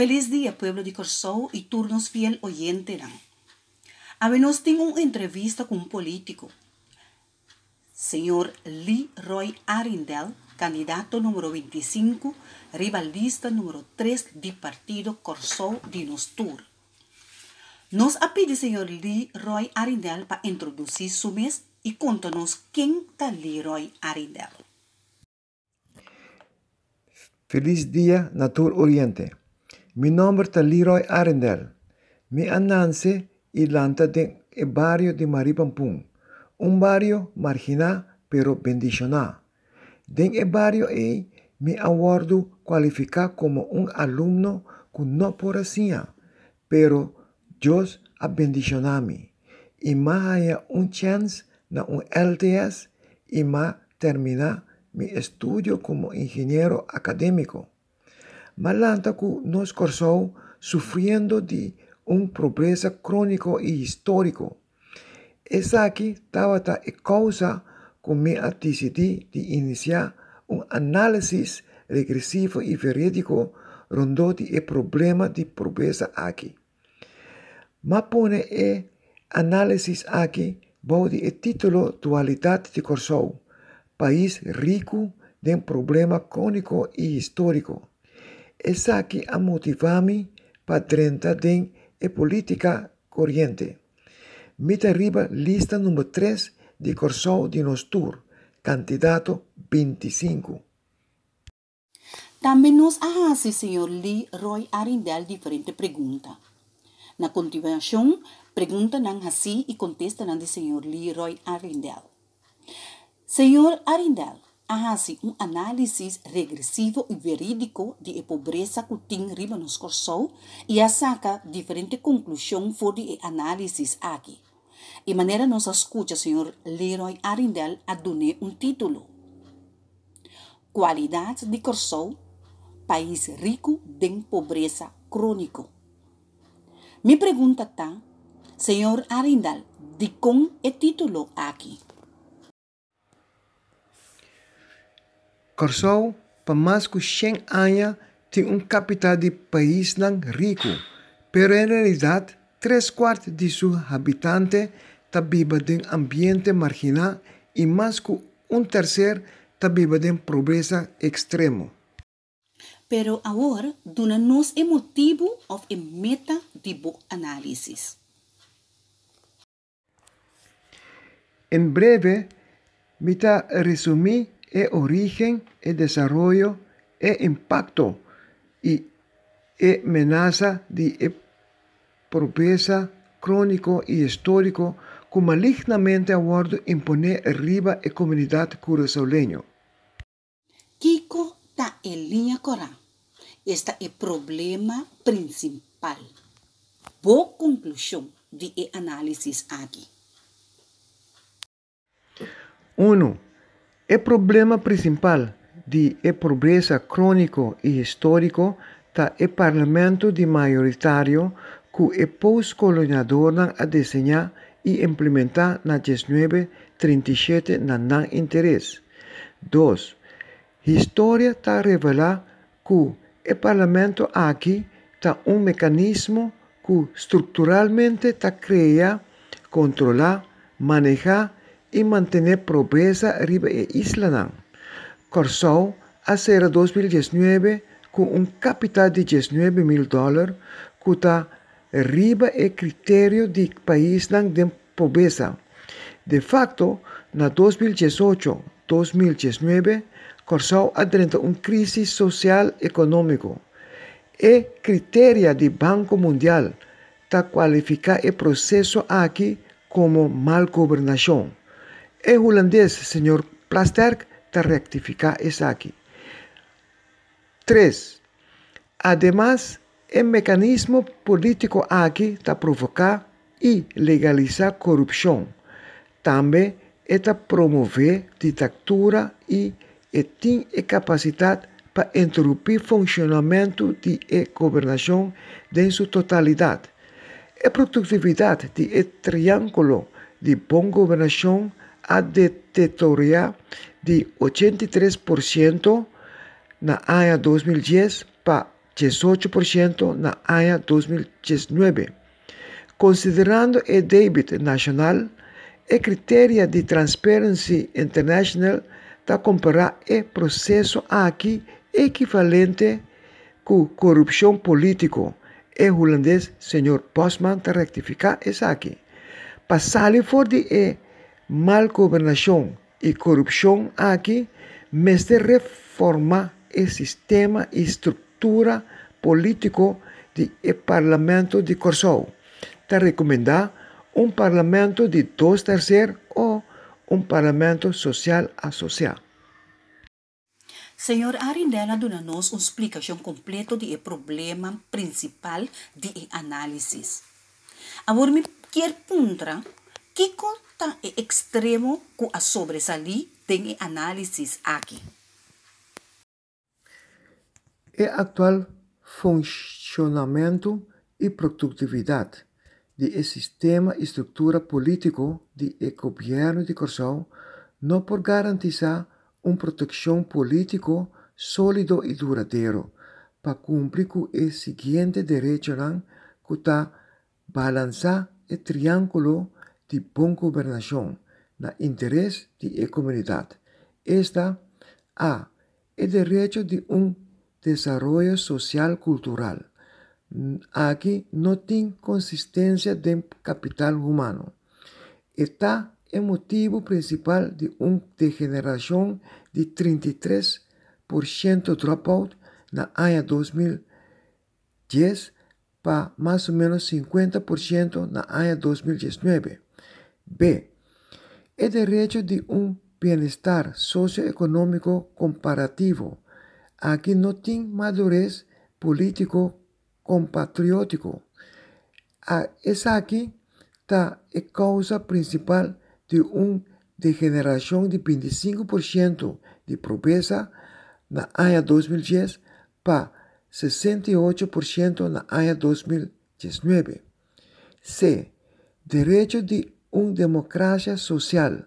Feliz día, pueblo de Corsou y turnos fiel oyente. Habemos tengo una entrevista con un político, señor Lee Roy Arindel, candidato número 25, rivalista número 3 del partido Corsou de Nostur. Nos ha señor Lee Roy Arindel para introducir su mes y contanos quién es Lee Roy Arindel. Feliz día, Natur Oriente. Mi nombre es Leroy Arendel. Mi anance y lanta de el barrio de Maripampún, un barrio marginal pero bendicional. En el barrio e mi awardo cualifica como un alumno que no por pero Dios ha bendicionado mí. Y más haya un chance na un LTS y más terminar mi estudio como ingeniero académico. Malanta que nos corzó sufriendo de un pobreza crónico y histórico. Es aquí estaba la causa con mi decidí de iniciar un análisis regresivo y verídico rondo el problema de pobreza aquí. Ma pone el análisis aquí bajo el título Dualidad de Corsou país rico de un problema crónico y histórico. Es aquí a motivarme para treinta de política corriente. Mita arriba lista número 3 de Corsou de Nostur, candidato 25. También nos hace señor Lee Roy Arindel diferente pregunta. Na continuación, preguntan así y contestan de señor Lee Roy Arindel. Señor Arindel, hace un análisis regresivo y verídico de la pobreza que tiene corsou y saca diferente conclusión por el análisis aquí. Y manera nos escucha señor Leroy Arindel a donar un título. Cualidad de Corsou, país rico de pobreza crónico. Mi pregunta está, señor Arindel, de con el título aquí. Mais que 100 anos, tem um capital de país rico, pero em realidade, três quartos de seus habitantes vivem em ambiente marginal e mais que um terceiro vivem em pobreza extremo. Pero agora, dona-nos o motivo ou a meta de bo análise. Em breve, me resumir el origen, el desarrollo, el impacto y amenaza de pobreza crónico y histórico que malignamente aguardo imponer arriba la comunidad curazoleño. Kiko está en línea cora. Este es el problema principal. Boa conclusión de análisis aquí. 1. El problema principal de la pobreza crónico y histórico está el parlamento de mayoritario que el postcolonizador a diseñar y implementar na 1937 na nan interés. 2. Historia está revela que el parlamento aquí está un mecanismo que estructuralmente está crea, controlar, manejar y mantener pobreza arriba de isla. Corsou a ser 2019 con un capital de 19 mil dólares que está arriba el criterio de país de pobreza. De facto, en 2018-2019, Corsou adentra una crisis social económico. El criterio del Banco Mundial está cualifica el proceso aquí como mal gobernación. El holandés, señor Plasterk, te rectifica es aquí. 3. Además, el mecanismo político aquí está provocar y legalizar corrupción. También está promover dictadura y tiene capacidad para interrumpir el funcionamiento de la gobernación en su totalidad. La productividad del triángulo de buena gobernación a deteriorar de 83% na año 2010 para 18% na año 2019. Considerando el débito nacional, el criterio de Transparency International está comparar el proceso aquí equivalente con corrupción político. El holandés señor Postman está rectificar eso aquí. Para for de mal gobernación y corrupción aquí, mes de reforma el sistema y estructura político del Parlamento de Corsou. Te recomenda un Parlamento de dos terceros o un Parlamento social asociado. Senhor Arindela dona-nos uma explicação completa do problema principal de análise. Agora, me quer perguntar que é extremo que a sobresalir tem análise aqui. O atual funcionamento e produtividade sistema e estrutura político do governo de Corsão não por garantizar uma proteção político sólido e duradouro para cumprir com o seguinte direito que está balançar o triângulo de boa governação na interesse da comunidade. Esta a o direito de um desenvolvimento social cultural. Aqui não tem consistência de capital humano. Está o motivo principal de uma degeneração de 33% dropout na ano 2010 para mais ou menos 50% na ano 2019. B. O direito de um bem-estar socioeconômico comparativo. Aqui não tem madurez político compatriótico. Essa aqui está a causa principal de uma degeneração de 25% de pobreza na ano 2010 para 68% na ano 2019. C. Direito de uma democracia social.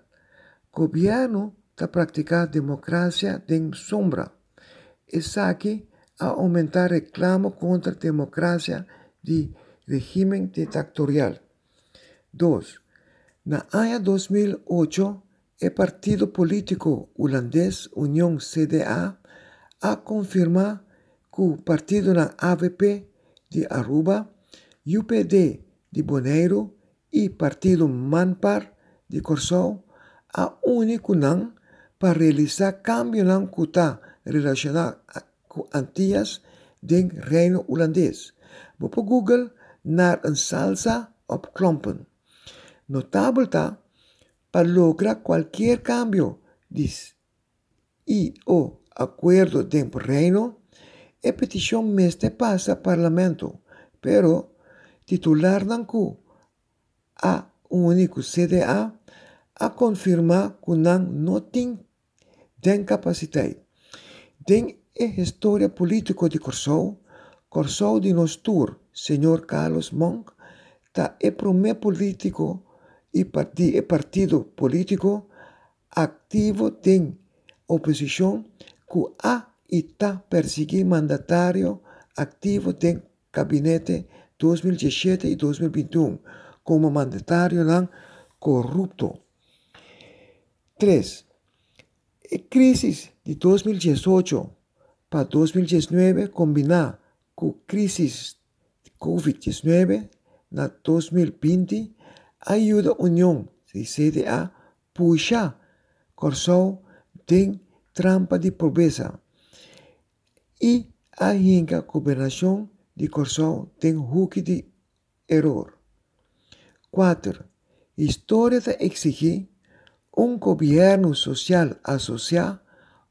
Governo está praticar democracia de sombra. Essa aqui a aumentar reclamo contra democracia de regime ditatorial. 2. Na ano 2008, o partido político holandês União CDA a confirmar que o partido na AVP de Aruba, UPD de Bonaire e partido Manpar de Corsou a único não para realizar cambio não que está relacionado com Antillas do Reino Holandês. Vou para Google naar een salsa op klompen. Notable está para lograr cualquier cambio y o acuerdo de reino, e petición meste pasa parlamento, pero titular nanku a único CDA a confirmar que não tem den capacidade. Den a história política de Corsou, Corsou de Nostur, senhor Carlos Monk, está é primeiro político e partido político ativo tem oposição que a está perseguir mandatário ativo do gabinete 2017 e 2021 como mandatário não corrupto. 3. A crise de 2018 para 2019 combinar com a crise de Covid-19 na 2020 ajuda a União de CDA puxar Corsou tem trampa de pobreza e a hinga governação de Corsou tem huque de erro. 4. História de exigir um governo social associado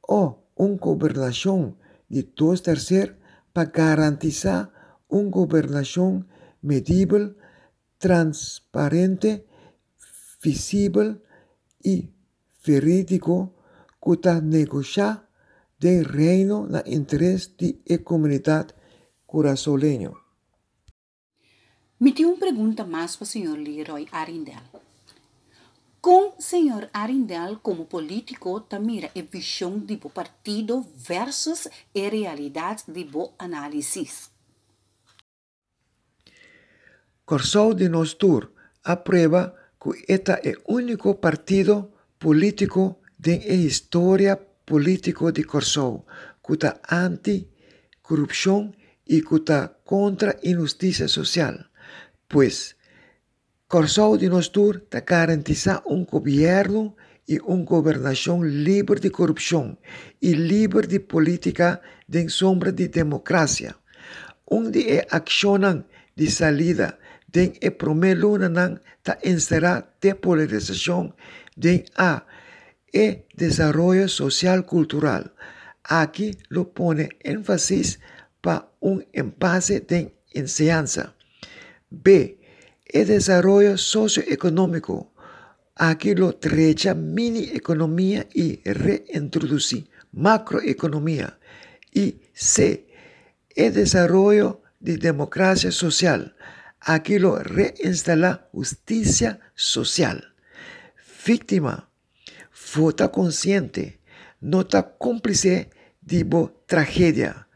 ou uma governação de dois terceiros para garantizar uma governação medível transparente, visível e verídico que está negociar de reino na interesse da comunidade curaçolenha. Me tem uma pergunta mais para o senhor Leroy Arindel. Com senhor Arindel como político, tamira a visão de bo partido versus a realidade de bo análisis. Corsou de Nostur aprueba que este é o único partido político de história política de Corsou que está anti-corrupção e que está contra a injustiça social, pois Corsou de Nostur garantiza un gobierno y una gobernación libre de corrupción y libre de política de sombra de democracia. Onde accionan de salida de e promelo nan ta encerrar depolarización de a e desarrollo social cultural. Aquí lo pone énfasis para un empase de enseñanza. B el desarrollo socioeconómico. Aquí lo trecha mini economía y reintroducir macroeconomía. Y C. El desarrollo de democracia social. Aquí lo reinstala justicia social. Víctima. Vota consciente. Nota cómplice de tragedia.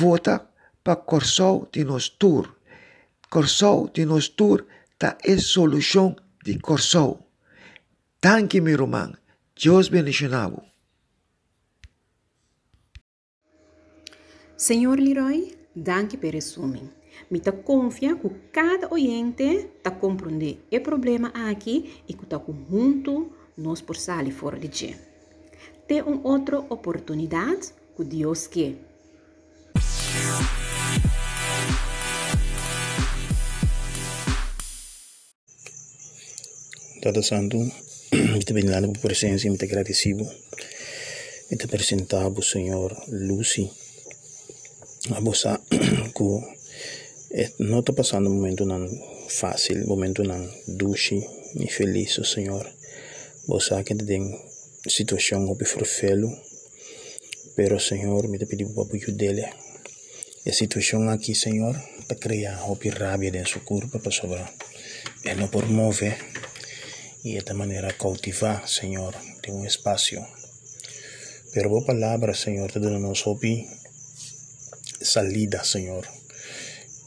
Vota para Corsol de Nostur. Corsou de Nostur ta é de Corsou. Tanque, meu irmão. Deus bendicionado. Senhor Leroy, danke per resumen. Me ta confia que cada oyente ta compreende o problema aqui e que ta junto nós por sair fora de ti. Tem uma outra oportunidade que Deus quer. Dada Santo, te bendigo por presença, muito agradecido. E te apresentava, Senhor, Lucy. A você que não está passando um momento não fácil, momento não doce e feliz, Senhor. Você que tem situação op forfelo, pero Senhor, me pedi para apoio dele. E a situação aqui, Senhor, para criar op rabia dentro do corpo, para sobrar. Ele não por mover y de esta manera cautivar, Señor, de un espacio. Pero vos palabra, Señor, te hoy salida, Señor,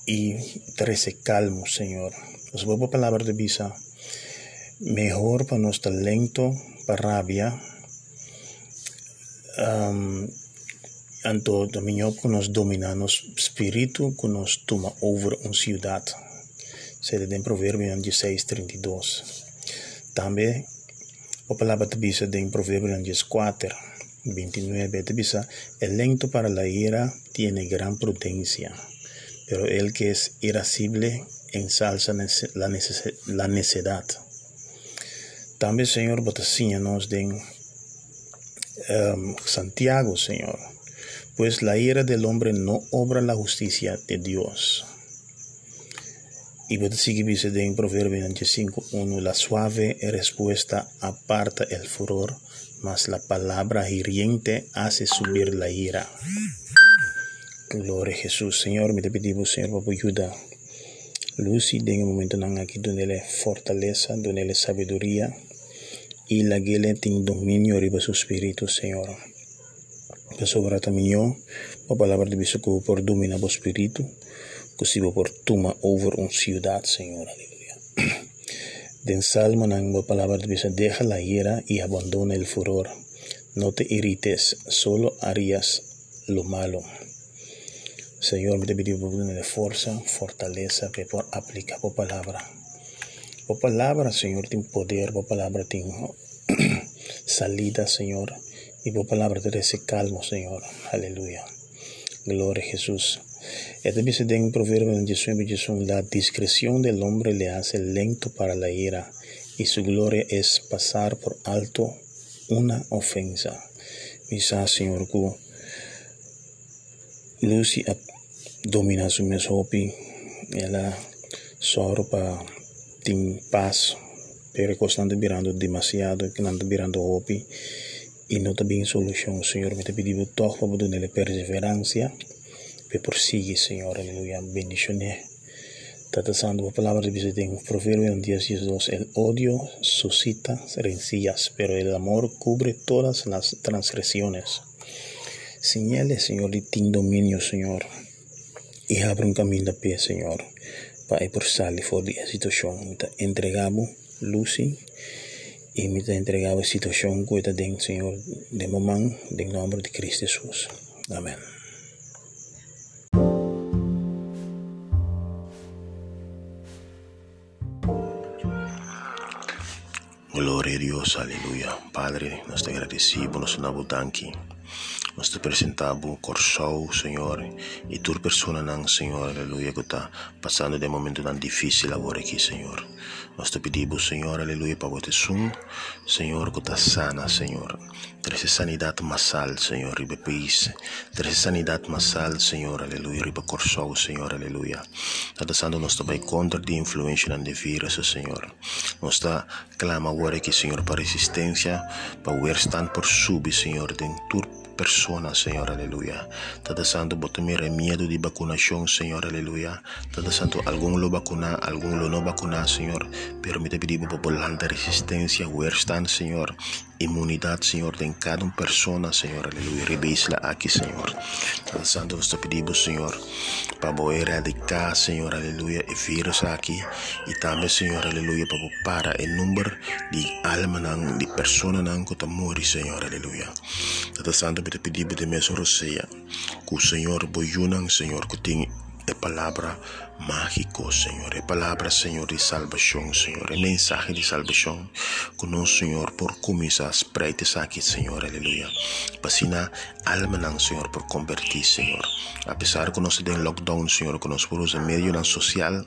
y trece calmo, Señor. Os vos palabra de visa, mejor para nuestro talento, para rabia, um, anto también que nos domina nos espíritu que nos toma over una ciudad. Se en Proverbio 16, 32. Também a palavra dice em Provérbios 4, 29, te dice, el lento para la ira tiene gran prudencia, pero el que es irascible ensalza la, la necedad. También, Señor, nos de um, Santiago, Señor, pues la ira del hombre no obra la justicia de Dios. Y seguir dice en Proverbio 25.1, la suave respuesta aparta el furor, mas la palabra hiriente hace subir la ira. Gloria a Jesús. Señor, me te pedimos, Señor, por ayuda. Lucy, en un momento aquí donde le fortaleza, donde le sabiduría y la guía tiene dominio arriba su espíritu, Señor. Que sobra también la palabra de Dios por domina su espíritu possível por toma over una ciudad, Señor. Aleluya. Den salmo en la palabra Dios, deja la ira y abandona el furor. No te irrites, solo harías lo malo. Señor, me te pido de fuerza, fortaleza, que por aplicar por palabra. Por palabra, Señor, tiene poder, por palabra tiene salida, Señor. Y por palabra te calmo, Señor. Aleluya. Gloria a Jesús. Este dice en Proverbio 19, la discreción del hombre le hace lento para la ira y su gloria es pasar por alto una ofensa. Misa, Señor, que Lucy domina su mesopi, ella para tener paz, pero constante mirando demasiado, que no mirando opi y no bien solución, Señor. Me te pido todo para darle perseverancia que prosigue, Señor, aleluya, bendiciones Tata Santo, la palabra dice en Proverbio 10, el odio suscita rencillas, pero el amor cubre todas las transgresiones. Señale, Señor, de ti dominio, Señor, y abre un camino de pie, Señor, para por salir de esta situación. Entregamos, Lucy, y me entregamos situación que den, Señor, de momento, en nombre de Cristo Jesús. Amén. Dios, aleluya. Padre, nos te agradecemos, nos nabutanki. Nos te presentamos corsou, Senhor, e tu persona não, Senhor, aleluia, que está passando de momento tão difícil agora aqui, Senhor. Nós te pedimos, Senhor, aleluia, para você sum, Senhor, que está sana, Senhor. Traz sanidade massal, Senhor, riba país. Traz sanidade massal, Senhor, aleluia, riba corsou, Senhor, aleluia. Está passando, nós vai contra de influência de vírus, Senhor. Nós está clama agora aqui, Senhor, para resistência, para o por subir, Senhor, de turpo persona, Señor, aleluya. Tata Santo, botomire miedo di vacunación, Señor, aleluya. Tata Santo, algún lo vacuna, algún lo no vacuna, Señor. Pero me te pedimos por la resistencia, Señor. Inmunidad, Señor, de cada persona, Señor, aleluya. Revísala aquí, Señor. Tata Santo, te pedimos, Señor, para erradicar, Señor, aleluya, el virus aquí. Y también, Señor, aleluya, para el número de almas, de personas que están mueren, Señor, aleluya. Tata Santo, te pedimos de mesmo roceia, que o Senhor boiunang, Senhor, que tem é palavra mágico, Senhor, é palavra, Senhor, de salvação, Senhor, é mensagem de que o Senhor, por começar as preitas aqui, Senhor, aleluia. Passina alma, Senhor, por convertir, Senhor. Apesar que nós temos lockdown, Senhor, que em meio não social,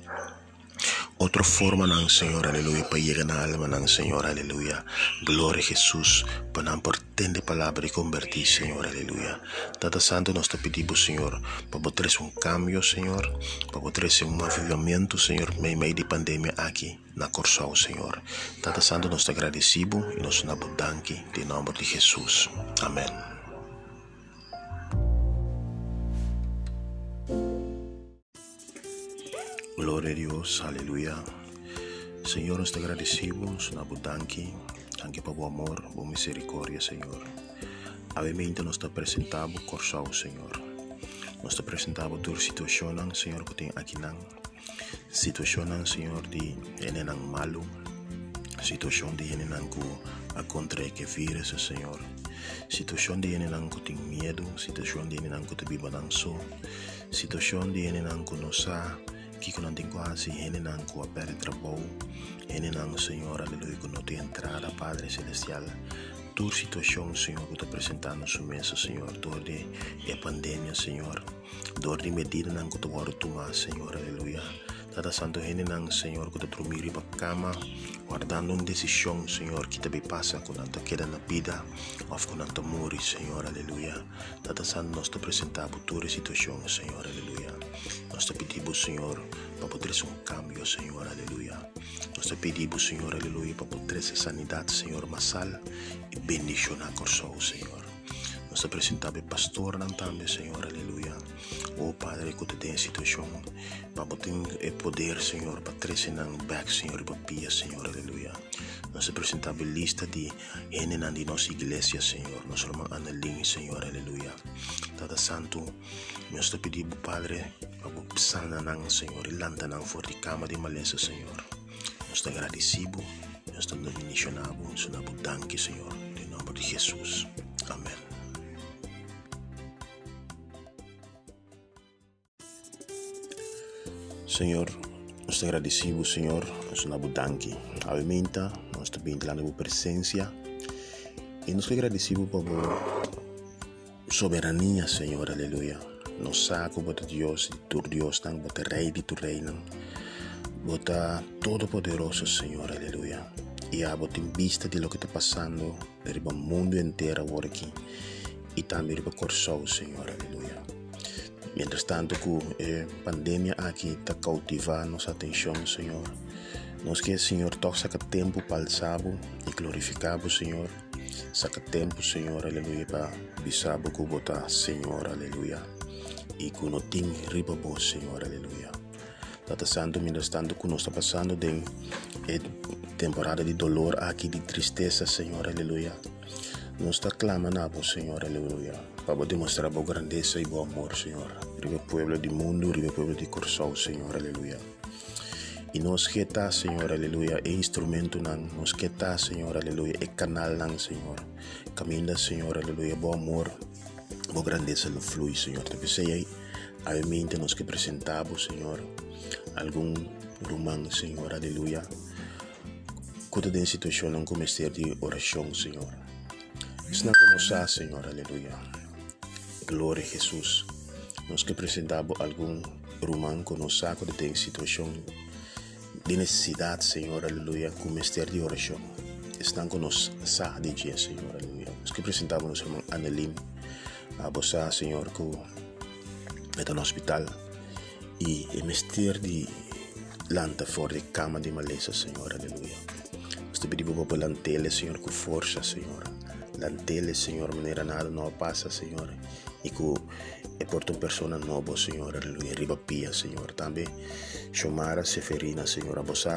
otra forma ng Señor, aleluya, para llegar a alma ng Señor, aleluya. Gloria a Jesús, para portende palabra y convertir, Señor, aleluya. Tata Santo, nos te pedimos, Señor, para poder un cambio, Señor, para poder un avivamiento, Señor, en medio de pandemia aquí, na Corsao, Señor. Tata Santo, nos te agradecemos y nos abundanque, en nombre de Jesús. Amén. Gloria a Dios, aleluya. Señor, nos te agradecemos, Nabudanki, anche por tu amor, por misericordia, Señor. Obviamente nos te presentamos corsao, Señor. Nos te presentamos tu situación, Señor, que aqui nan. Situación, Señor, de enenan malo. Situación de que a contra que vírus, Señor. Situación de enenan que tem medo. Situación de enenan que te viva nan so. Situación de enenan que não sabe que não tem quase, ele não com a pele trabou, não, Senhor, aleluia, que não tem entrada, Padre Celestial. Tua situação, Senhor, que está apresentando sua mesa, Senhor, dor de é pandemia, Senhor, dor de medida não que tu tomar, Senhor, aleluia. Tata Santo Rene Senhor que te dormir para cama, guardando uma decisão, Senhor, que também passa quando te queda na vida, ou quando te morre, Senhor, aleluia. Tata Santo, nós te apresentamos toda a situação, Senhor, aleluia. Nós te pedimos, Senhor, para poder ser um cambio, Senhor, aleluia. Nós te pedimos, Senhor, aleluia, para poder ser sanidade, Senhor, masal e bendição na coração, Senhor. Nós te apresentamos pastor não também, Senhor, aleluia. Oh Padre, te tem situação, poder é poder, Senhor, para trazer não back, Senhor, para pia, Senhor, aleluia. Nós apresentamos lista de enenan de nossa igreja, Senhor. Nós vamos analim, Senhor, aleluia. Tata Santo, nós te Padre, para sana não, Senhor, e landa não for de cama de maleza, Senhor. Nós te agradecemos, nós te bendicionamos, nós te damos, Senhor, em nome de Jesus. Amém. Senhor, nós te agradecemos, Senhor, nós te abundanque. Aumenta, nós te bendilamos a tua presença. E nós te agradecemos por soberania, Senhor, aleluia. Nos saco, bota Deus, de tu Deus, não, bota Rei de tu reino. Bota todo-poderoso, Senhor, aleluia. E a bota em vista de lo que está passando, para o mundo inteiro agora aqui. E também para o Senhor, aleluia. Mientras tanto que eh, pandemia aqui está cautivando nossa atenção, Senhor. Nós que, Senhor, toca saca tempo para o e glorificar o Senhor. Saca tempo, Senhor, aleluia, para bisabo que botar, Senhor, aleluia. E que não tem riba bom, Senhor, aleluia. Tata Santo, mientras tanto que nos está pasando de eh, temporada de dolor aquí, de tristeza, Señor, aleluya. Nos está clamando, Señor, aleluya, para demostrar tu grandeza y tu amor, Señor. Ribe pueblo del mundo, ribe pueblo de Corsau, Señor, aleluya. Y nos queda, Señor, aleluya, e instrumento nan, nos queda, Señor, aleluya, e canal nan, Señor. Camina, Señor, aleluya, bom amor, boa grandeza lo flui, Señor. Te pensei aí, mente nos que presentamos, Señor, algum rumang, Senhor, aleluia. Cuida da situação não começar de oração, Senhor. Está conosco, Senhor, aleluia. Glória a Jesus. Nós que apresentamos algum rumang conosco tem situação de necessidade, Senhor, aleluia, começar de oração. Estão conosco, sa de dia, Senhor, aleluia. Nós que apresentamos nosso irmão Anelim, a você, Senhor, que está no hospital e é mestre de lanta fora de cama de maleza, Senhor, aleluia. Nós te pedimos para lantele, Senhor, com força, Senhor. Lantele, Senhor, maneira nada não passa, Senhor. E que por uma pessoa nova, Senhor, aleluia. Riba pia, Senhor. Também chamar Seferina, Senhor, a você,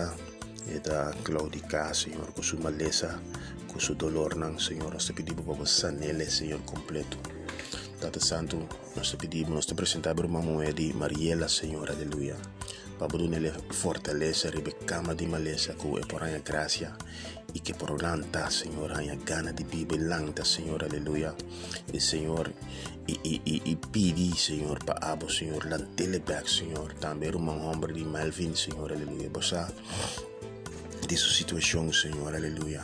e da Claudica, Senhor, com sua maleza, com seu dolor, não, Senhor. Nós te pedimos para sanele, Senhor, completo. Tata Santo, nós te pedimos, nós te apresentamos uma moeda de Mariela, Senhor, aleluia. Nele fortaleza, rebecama de maleza, que é por a graça e que por lanta, Senhor, a gana de Bíblia, lanta, Senhor, aleluia. E Senhor, e, e, e, e pedi, Senhor, para abo, Senhor, lantele back, Senhor. Também uma homem de Melvin, Senhor, aleluia. Bossa, de sua situação, Senhor, aleluia.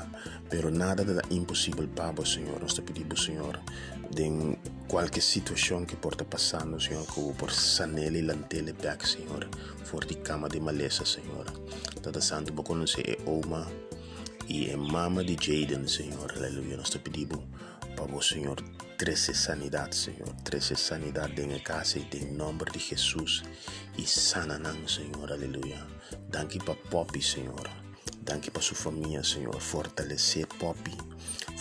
Pero nada da impossível para Senhor. Nós te pedimos, Senhor, de qualquer situação que porta passando, Senhor, que por sanele lantele back, Senhor, for de cama de maleza, Senhor. Tata Santo, não é Oma e é mama de Jaden, Senhor, aleluia. Nós te pedimos para o Senhor, treze sanidade, Senhor, treze sanidade em casa e em nome de Jesus e sana não, Senhor, aleluia. Danke para Poppy, Senhor. Danke para sua família, Senhor. Fortalecer Poppy,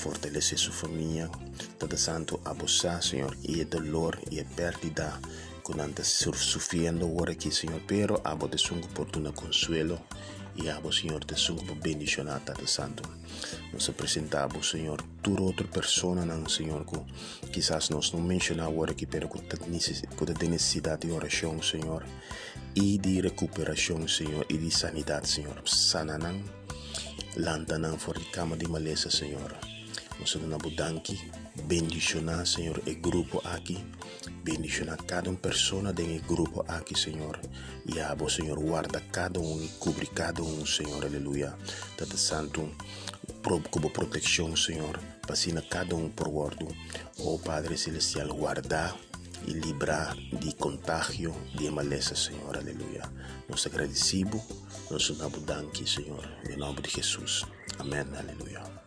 fortalecer sua família. Todo santo abusar, Senhor, e dolor e perdida quando anda sofrendo agora aqui, Senhor. Pero abo de sungo por tu consuelo e abo, Senhor, de sungo por bendicionar, Todo santo. Nós apresentamos, Senhor, toda outra pessoa, não, Senhor, que quizás nós não mencionamos agora aqui, pero que tem necessidade de oração, Senhor e de recuperação, Senhor, e de sanidade, Senhor. Sananang, lantanang for de cama de maleza, Senhor. Nós na budanki, bendicionar, Senhor, e grupo aqui, bendicionar cada uma pessoa de grupo aqui, Senhor. E abo, Senhor, guarda cada um e cobre cada um, Senhor, aleluia. Tata Santo, como proteção, Senhor, passina cada um por guardo. Oh Padre Celestial, guardar e livrar de contágio de maleza, Senhor. Aleluia. Nós agradecemos, nós damos danke, Senhor. Em nome de Jesus. Amém. Aleluia.